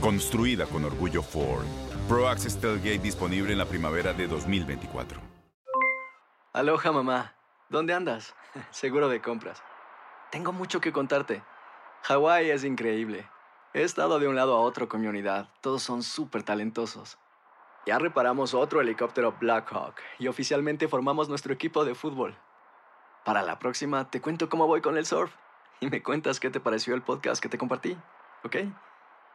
Construida con orgullo Ford. Pro Access Tailgate disponible en la primavera de 2024. Aloha mamá, ¿dónde andas? Seguro de compras. Tengo mucho que contarte. Hawái es increíble. He estado de un lado a otro con mi unidad. Todos son súper talentosos. Ya reparamos otro helicóptero Blackhawk y oficialmente formamos nuestro equipo de fútbol. Para la próxima te cuento cómo voy con el surf y me cuentas qué te pareció el podcast que te compartí, ¿ok?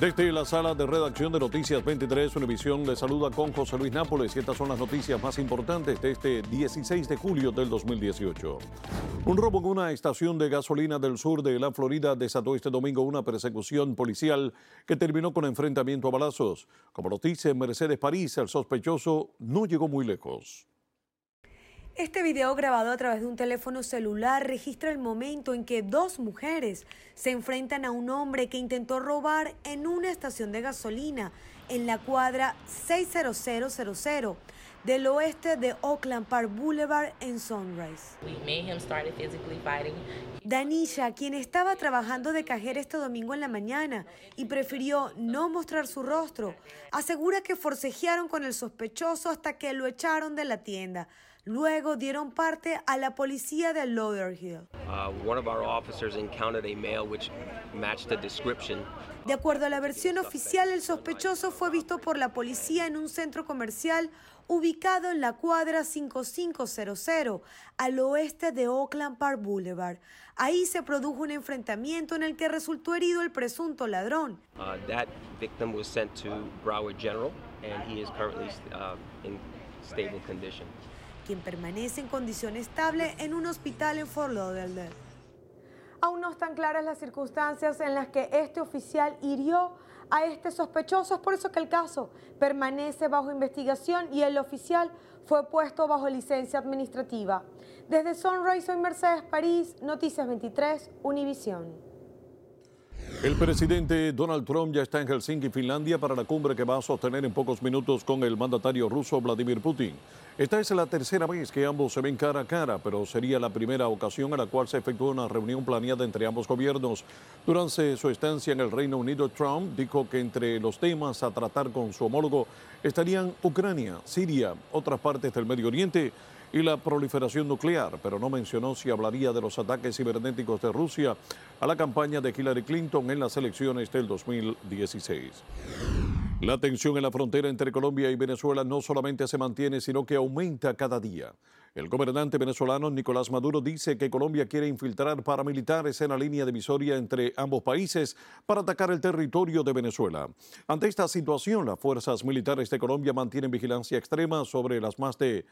Desde la sala de redacción de Noticias 23, Univisión le saluda con José Luis Nápoles y estas son las noticias más importantes de este 16 de julio del 2018. Un robo en una estación de gasolina del sur de la Florida desató este domingo una persecución policial que terminó con enfrentamiento a balazos. Como nos dice Mercedes París, el sospechoso no llegó muy lejos. Este video grabado a través de un teléfono celular registra el momento en que dos mujeres se enfrentan a un hombre que intentó robar en una estación de gasolina en la cuadra 60000 del oeste de Oakland Park Boulevard en Sunrise. Danisha, quien estaba trabajando de cajera este domingo en la mañana y prefirió no mostrar su rostro, asegura que forcejearon con el sospechoso hasta que lo echaron de la tienda. Luego dieron parte a la policía de Lauderhill. Uh, one of our officers encountered a male which matched the description. De acuerdo a la versión oficial, el sospechoso fue visto por la policía en un centro comercial ubicado en la cuadra 5500 al oeste de Oakland Park Boulevard. Ahí se produjo un enfrentamiento en el que resultó herido el presunto ladrón. Uh, that victim was sent to Broward General, and he is currently uh, in stable condition. Quien permanece en condición estable en un hospital en Fort Lauderdale. Aún no están claras las circunstancias en las que este oficial hirió a este sospechoso. Es por eso que el caso permanece bajo investigación y el oficial fue puesto bajo licencia administrativa. Desde Sunrise, soy Mercedes París, Noticias 23, Univisión. El presidente Donald Trump ya está en Helsinki, Finlandia, para la cumbre que va a sostener en pocos minutos con el mandatario ruso Vladimir Putin. Esta es la tercera vez que ambos se ven cara a cara, pero sería la primera ocasión en la cual se efectúa una reunión planeada entre ambos gobiernos. Durante su estancia en el Reino Unido, Trump dijo que entre los temas a tratar con su homólogo estarían Ucrania, Siria, otras partes del Medio Oriente y la proliferación nuclear, pero no mencionó si hablaría de los ataques cibernéticos de Rusia a la campaña de Hillary Clinton en las elecciones del 2016. La tensión en la frontera entre Colombia y Venezuela no solamente se mantiene, sino que aumenta cada día. El gobernante venezolano Nicolás Maduro dice que Colombia quiere infiltrar paramilitares en la línea divisoria entre ambos países para atacar el territorio de Venezuela. Ante esta situación, las fuerzas militares de Colombia mantienen vigilancia extrema sobre las más de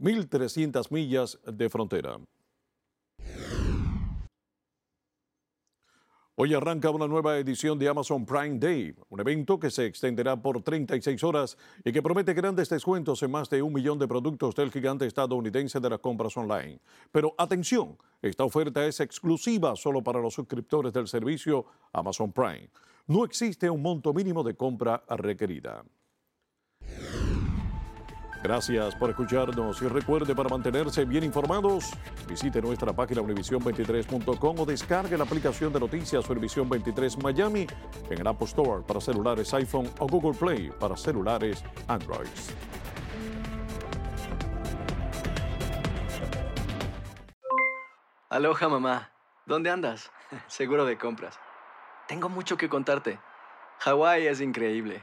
1.300 millas de frontera. Hoy arranca una nueva edición de Amazon Prime Day, un evento que se extenderá por 36 horas y que promete grandes descuentos en más de un millón de productos del gigante estadounidense de las compras online. Pero atención, esta oferta es exclusiva solo para los suscriptores del servicio Amazon Prime. No existe un monto mínimo de compra requerida. Gracias por escucharnos y recuerde para mantenerse bien informados, visite nuestra página univision23.com o descargue la aplicación de noticias Univision 23 Miami en el Apple Store para celulares iPhone o Google Play para celulares Android. Aloha mamá, ¿dónde andas? Seguro de compras. Tengo mucho que contarte. Hawái es increíble.